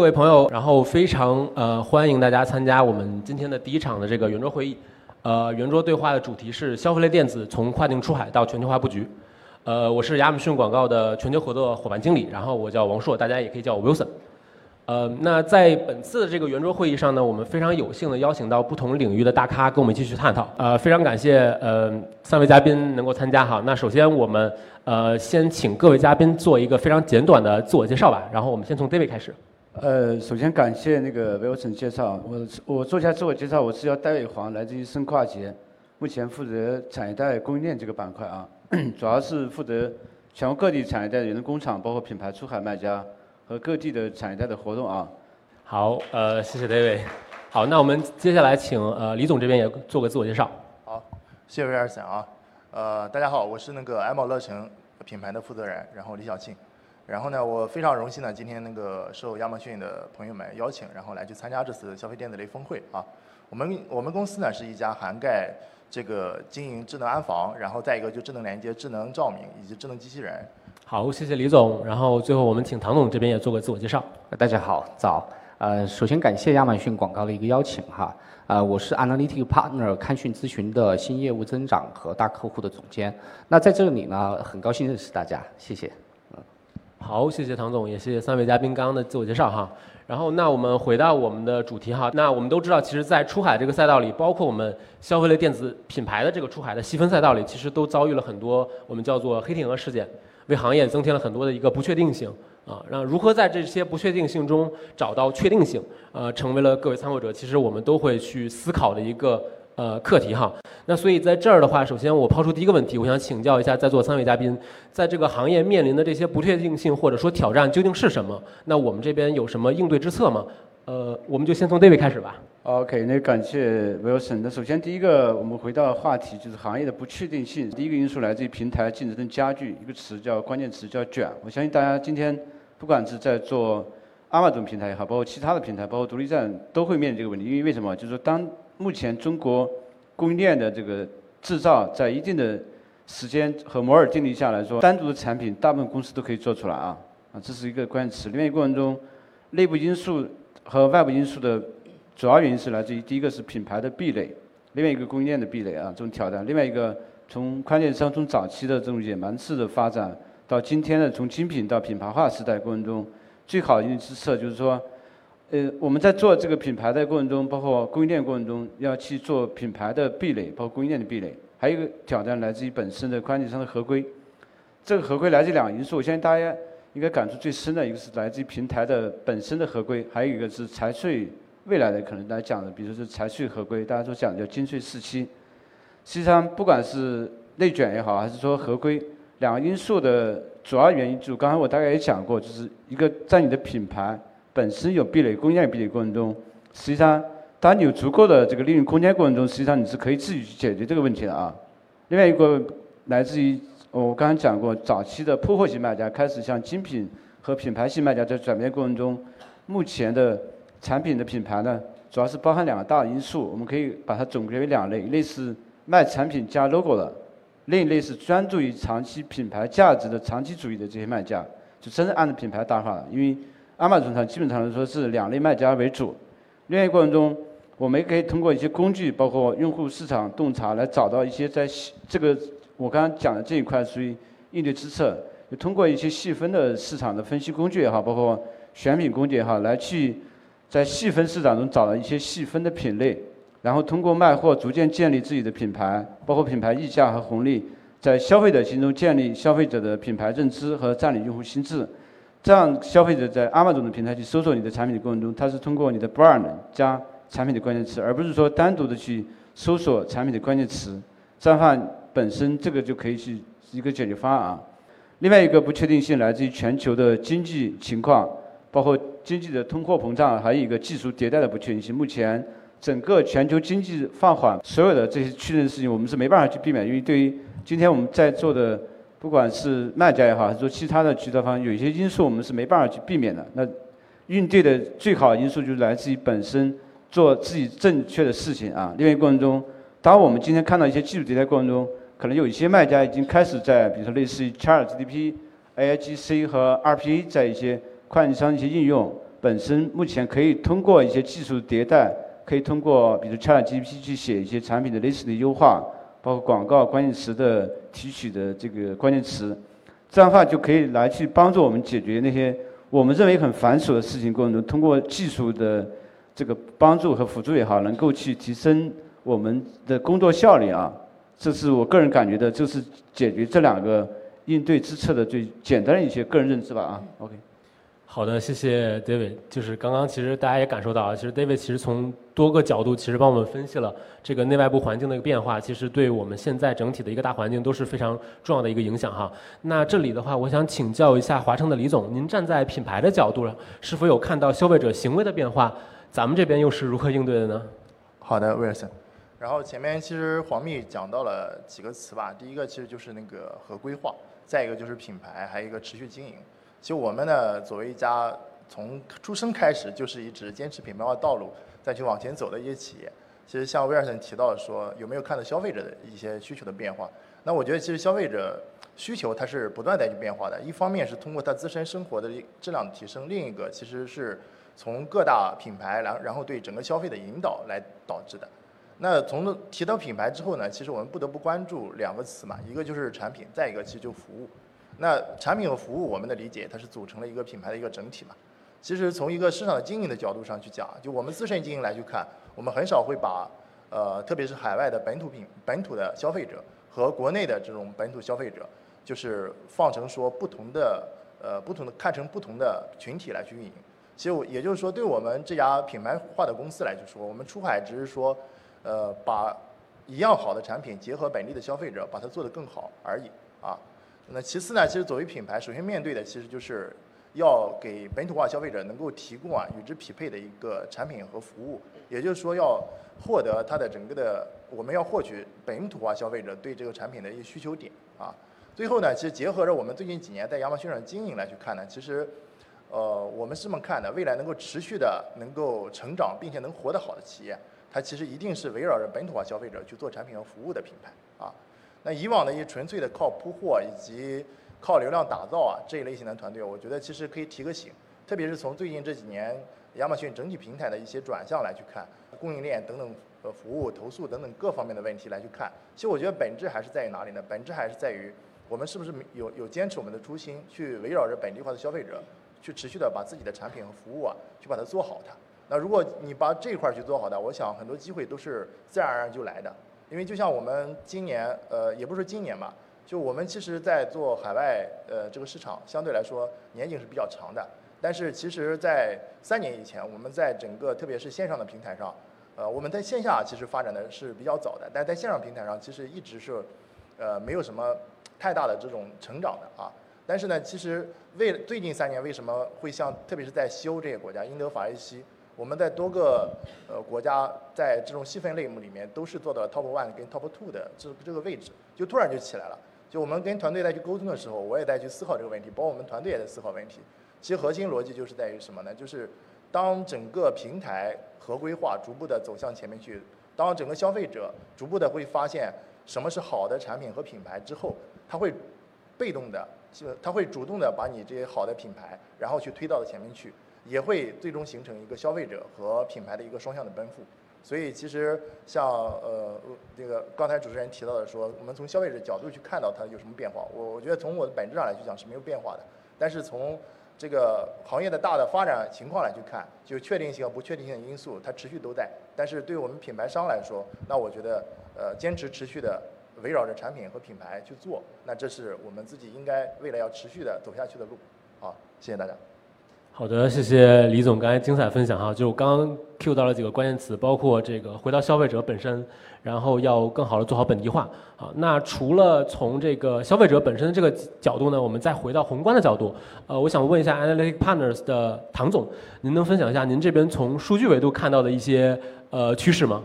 各位朋友，然后非常呃欢迎大家参加我们今天的第一场的这个圆桌会议。呃，圆桌对话的主题是消费类电子从跨境出海到全球化布局。呃，我是亚马逊广告的全球合作伙伴经理，然后我叫王硕，大家也可以叫我 Wilson。呃，那在本次的这个圆桌会议上呢，我们非常有幸的邀请到不同领域的大咖跟我们继续探讨。呃，非常感谢呃三位嘉宾能够参加哈。那首先我们呃先请各位嘉宾做一个非常简短的自我介绍吧。然后我们先从 David 开始。呃，首先感谢那个 Wilson 介绍，我我做一下自我介绍，我是叫戴伟煌，来自于深跨节，目前负责产业带供应链这个板块啊，主要是负责全国各地产业带的工厂，包括品牌出海卖家。和各地的产业带的活动啊，好，呃，谢谢 David。好，那我们接下来请呃李总这边也做个自我介绍。好，谢谢 s o n 啊，呃，大家好，我是那个 M 乐城品牌的负责人，然后李小庆。然后呢，我非常荣幸呢，今天那个受亚马逊的朋友们邀请，然后来去参加这次消费电子类峰会啊。我们我们公司呢是一家涵盖这个经营智能安防，然后再一个就智能连接、智能照明以及智能机器人。好，谢谢李总。然后最后我们请唐总这边也做个自我介绍。大家好，早。呃，首先感谢亚马逊广告的一个邀请哈。呃，我是 Analytic Partner 看讯咨询的新业务增长和大客户的总监。那在这里呢，很高兴认识大家，谢谢。好，谢谢唐总，也谢谢三位嘉宾刚刚的自我介绍哈。然后那我们回到我们的主题哈。那我们都知道，其实，在出海这个赛道里，包括我们消费类电子品牌的这个出海的细分赛道里，其实都遭遇了很多我们叫做黑天鹅事件。为行业增添了很多的一个不确定性啊，让如何在这些不确定性中找到确定性，呃，成为了各位参会者其实我们都会去思考的一个呃课题哈。那所以在这儿的话，首先我抛出第一个问题，我想请教一下在座三位嘉宾，在这个行业面临的这些不确定性或者说挑战究竟是什么？那我们这边有什么应对之策吗？呃，我们就先从 David 开始吧。OK，那感谢 Wilson。那首先第一个，我们回到话题，就是行业的不确定性。第一个因素来自于平台竞争的加剧，一个词叫关键词叫卷。我相信大家今天不管是在做阿玛总平台也好，包括其他的平台，包括独立站，都会面临这个问题。因为为什么？就是说，当目前中国供应链的这个制造在一定的时间和摩尔定律下来说，单独的产品大部分公司都可以做出来啊啊，这是一个关键词。另外一个过程中，内部因素和外部因素的。主要原因是来自于第一个是品牌的壁垒，另外一个供应链的壁垒啊，这种挑战。另外一个从宽电商从早期的这种野蛮式的发展，到今天的从精品到品牌化时代过程中，最好的一之策就是说，呃，我们在做这个品牌的过程中，包括供应链过程中，要去做品牌的壁垒，包括供应链的壁垒。还有一个挑战来自于本身的宽电商的合规，这个合规来自两个因素，我相信大家应该感触最深的一个是来自于平台的本身的合规，还有一个是财税。未来的可能来讲的，比如说是财税合规，大家都讲叫金税四期。实际上，不管是内卷也好，还是说合规，两个因素的主要原因，就刚才我大概也讲过，就是一个在你的品牌本身有壁垒、供应链壁垒过程中，实际上当你有足够的这个利润空间过程中，实际上你是可以自己去解决这个问题的啊。另外一个来自于我刚才讲过，早期的铺货型卖家开始向精品和品牌型卖家在转变过程中，目前的。产品的品牌呢，主要是包含两个大的因素，我们可以把它总结为两类：一类是卖产品加 logo 的，另一类是专注于长期品牌价值的长期主义的这些卖家，就真正按照品牌打法的。因为阿玛总上基本上来说是两类卖家为主。另外过程中，我们也可以通过一些工具，包括用户市场洞察，来找到一些在这个我刚刚讲的这一块属于应对之策。通过一些细分的市场的分析工具也好，包括选品工具也好，来去。在细分市场中找到一些细分的品类，然后通过卖货逐渐建立自己的品牌，包括品牌溢价和红利，在消费者心中建立消费者的品牌认知和占领用户心智。这样，消费者在阿玛总的平台去搜索你的产品的过程中，他是通过你的 brand 加产品的关键词，而不是说单独的去搜索产品的关键词。这样的话，本身这个就可以是一个解决方案啊。另外一个不确定性来自于全球的经济情况。包括经济的通货膨胀，还有一个技术迭代的不确定性。目前整个全球经济放缓，所有的这些确认事情，我们是没办法去避免。因为对于今天我们在座的，不管是卖家也好，还是说其他的渠道方，有一些因素我们是没办法去避免的。那应对的最好因素就是来自于本身做自己正确的事情啊。另外过程中，当我们今天看到一些技术迭代过程中，可能有一些卖家已经开始在，比如说类似于 Chat GDP、AIGC 和 RPA 在一些。快递商一些应用，本身目前可以通过一些技术迭代，可以通过比如 ChatGPT 去写一些产品的类似的优化，包括广告关键词的提取的这个关键词，这样的话就可以来去帮助我们解决那些我们认为很繁琐的事情过程中，通过技术的这个帮助和辅助也好，能够去提升我们的工作效率啊。这是我个人感觉的，就是解决这两个应对之策的最简单的一些个人认知吧啊。OK。好的，谢谢 David。就是刚刚其实大家也感受到啊，其实 David 其实从多个角度其实帮我们分析了这个内外部环境的一个变化，其实对我们现在整体的一个大环境都是非常重要的一个影响哈。那这里的话，我想请教一下华城的李总，您站在品牌的角度上，是否有看到消费者行为的变化？咱们这边又是如何应对的呢？好的，威尔森。然后前面其实黄秘讲到了几个词吧，第一个其实就是那个合规化，再一个就是品牌，还有一个持续经营。其实我们呢，作为一家从出生开始就是一直坚持品牌化道路再去往前走的一些企业，其实像威尔森提到说，有没有看到消费者的一些需求的变化？那我觉得其实消费者需求它是不断在去变化的，一方面是通过他自身生活的质量的提升，另一个其实是从各大品牌然然后对整个消费的引导来导致的。那从提到品牌之后呢，其实我们不得不关注两个词嘛，一个就是产品，再一个其实就服务。那产品和服务，我们的理解，它是组成了一个品牌的一个整体嘛。其实从一个市场的经营的角度上去讲，就我们自身经营来去看，我们很少会把，呃，特别是海外的本土品、本土的消费者和国内的这种本土消费者，就是放成说不同的，呃，不同的看成不同的群体来去运营。其实我也就是说，对我们这家品牌化的公司来去说，我们出海只是说，呃，把一样好的产品结合本地的消费者，把它做得更好而已啊。那其次呢，其实作为品牌，首先面对的其实就是要给本土化消费者能够提供啊与之匹配的一个产品和服务，也就是说要获得它的整个的，我们要获取本土化消费者对这个产品的一些需求点啊。最后呢，其实结合着我们最近几年在亚马逊上经营来去看呢，其实，呃，我们是这么看的，未来能够持续的能够成长并且能活得好的企业，它其实一定是围绕着本土化消费者去做产品和服务的品牌啊。那以往的一些纯粹的靠铺货以及靠流量打造啊这一类型的团队，我觉得其实可以提个醒，特别是从最近这几年亚马逊整体平台的一些转向来去看，供应链等等呃服务投诉等等各方面的问题来去看，其实我觉得本质还是在于哪里呢？本质还是在于我们是不是有有坚持我们的初心，去围绕着本地化的消费者，去持续的把自己的产品和服务啊，去把它做好它。那如果你把这一块去做好的，我想很多机会都是自然而然就来的。因为就像我们今年，呃，也不是今年吧，就我们其实，在做海外，呃，这个市场相对来说年景是比较长的。但是其实，在三年以前，我们在整个特别是线上的平台上，呃，我们在线下其实发展的是比较早的，但在线上平台上其实一直是，呃，没有什么太大的这种成长的啊。但是呢，其实为最近三年为什么会像，特别是在西欧这些国家，英德法意西。我们在多个呃国家，在这种细分类目里面，都是做到 top one 跟 top two 的这这个位置，就突然就起来了。就我们跟团队在去沟通的时候，我也在去思考这个问题，包括我们团队也在思考问题。其实核心逻辑就是在于什么呢？就是当整个平台合规化逐步的走向前面去，当整个消费者逐步的会发现什么是好的产品和品牌之后，他会被动的，就他会主动的把你这些好的品牌，然后去推到前面去。也会最终形成一个消费者和品牌的一个双向的奔赴，所以其实像呃这个刚才主持人提到的说，我们从消费者角度去看到它有什么变化，我我觉得从我的本质上来去讲是没有变化的，但是从这个行业的大的发展情况来去看，就确定性和不确定性的因素它持续都在，但是对我们品牌商来说，那我觉得呃坚持持续的围绕着产品和品牌去做，那这是我们自己应该未来要持续的走下去的路，好，谢谢大家。好的，谢谢李总刚才精彩分享哈，就我刚刚 Q 到了几个关键词，包括这个回到消费者本身，然后要更好的做好本地化啊。那除了从这个消费者本身的这个角度呢，我们再回到宏观的角度，呃，我想问一下 Analytic Partners 的唐总，您能分享一下您这边从数据维度看到的一些呃趋势吗？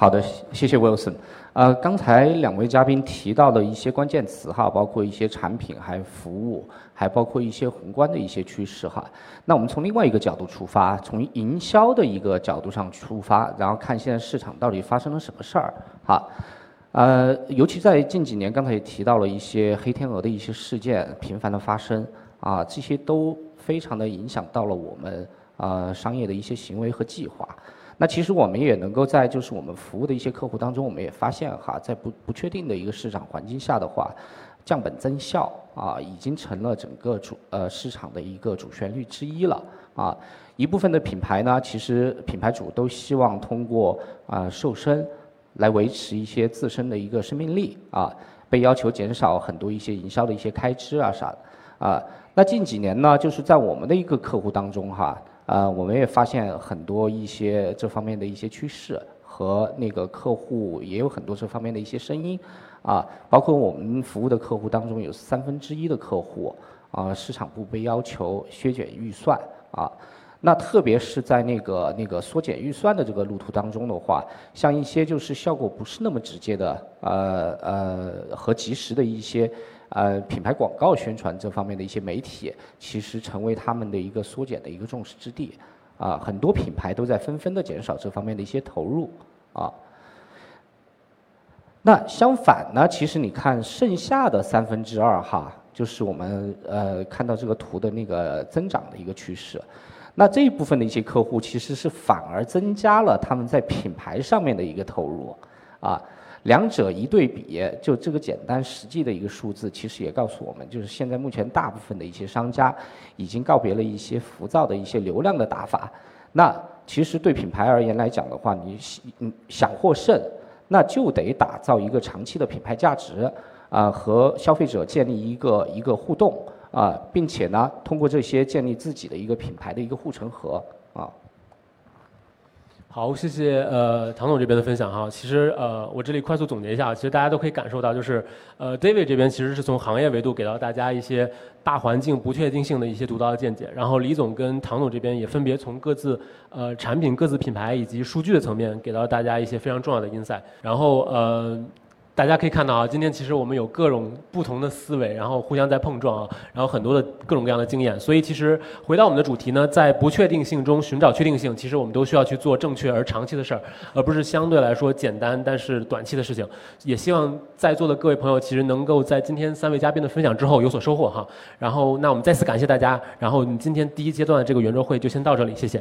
好的，谢谢 Wilson。呃，刚才两位嘉宾提到的一些关键词哈，包括一些产品，还服务，还包括一些宏观的一些趋势哈。那我们从另外一个角度出发，从营销的一个角度上出发，然后看现在市场到底发生了什么事儿哈。呃，尤其在近几年，刚才也提到了一些黑天鹅的一些事件频繁的发生啊，这些都。非常的影响到了我们呃商业的一些行为和计划。那其实我们也能够在就是我们服务的一些客户当中，我们也发现哈，在不不确定的一个市场环境下的话，降本增效啊，已经成了整个主呃市场的一个主旋律之一了啊。一部分的品牌呢，其实品牌主都希望通过啊瘦身来维持一些自身的一个生命力啊，被要求减少很多一些营销的一些开支啊啥的啊。那近几年呢，就是在我们的一个客户当中哈。呃，我们也发现很多一些这方面的一些趋势，和那个客户也有很多这方面的一些声音，啊，包括我们服务的客户当中有三分之一的客户，啊，市场部被要求削减预算，啊，那特别是在那个那个缩减预算的这个路途当中的话，像一些就是效果不是那么直接的，呃呃和及时的一些。呃，品牌广告宣传这方面的一些媒体，其实成为他们的一个缩减的一个重视之地，啊，很多品牌都在纷纷的减少这方面的一些投入，啊。那相反呢，其实你看剩下的三分之二哈，就是我们呃看到这个图的那个增长的一个趋势，那这一部分的一些客户其实是反而增加了他们在品牌上面的一个投入，啊。两者一对比，就这个简单实际的一个数字，其实也告诉我们，就是现在目前大部分的一些商家已经告别了一些浮躁的一些流量的打法。那其实对品牌而言来讲的话，你想获胜，那就得打造一个长期的品牌价值啊，和消费者建立一个一个互动啊，并且呢，通过这些建立自己的一个品牌的一个护城河啊。好，谢谢呃唐总这边的分享哈。其实呃我这里快速总结一下，其实大家都可以感受到，就是呃 David 这边其实是从行业维度给到大家一些大环境不确定性的一些独到的见解，然后李总跟唐总这边也分别从各自呃产品、各自品牌以及数据的层面给到大家一些非常重要的 insight，然后呃。大家可以看到啊，今天其实我们有各种不同的思维，然后互相在碰撞啊，然后很多的各种各样的经验。所以其实回到我们的主题呢，在不确定性中寻找确定性，其实我们都需要去做正确而长期的事儿，而不是相对来说简单但是短期的事情。也希望在座的各位朋友其实能够在今天三位嘉宾的分享之后有所收获哈。然后那我们再次感谢大家，然后你今天第一阶段的这个圆桌会就先到这里，谢谢。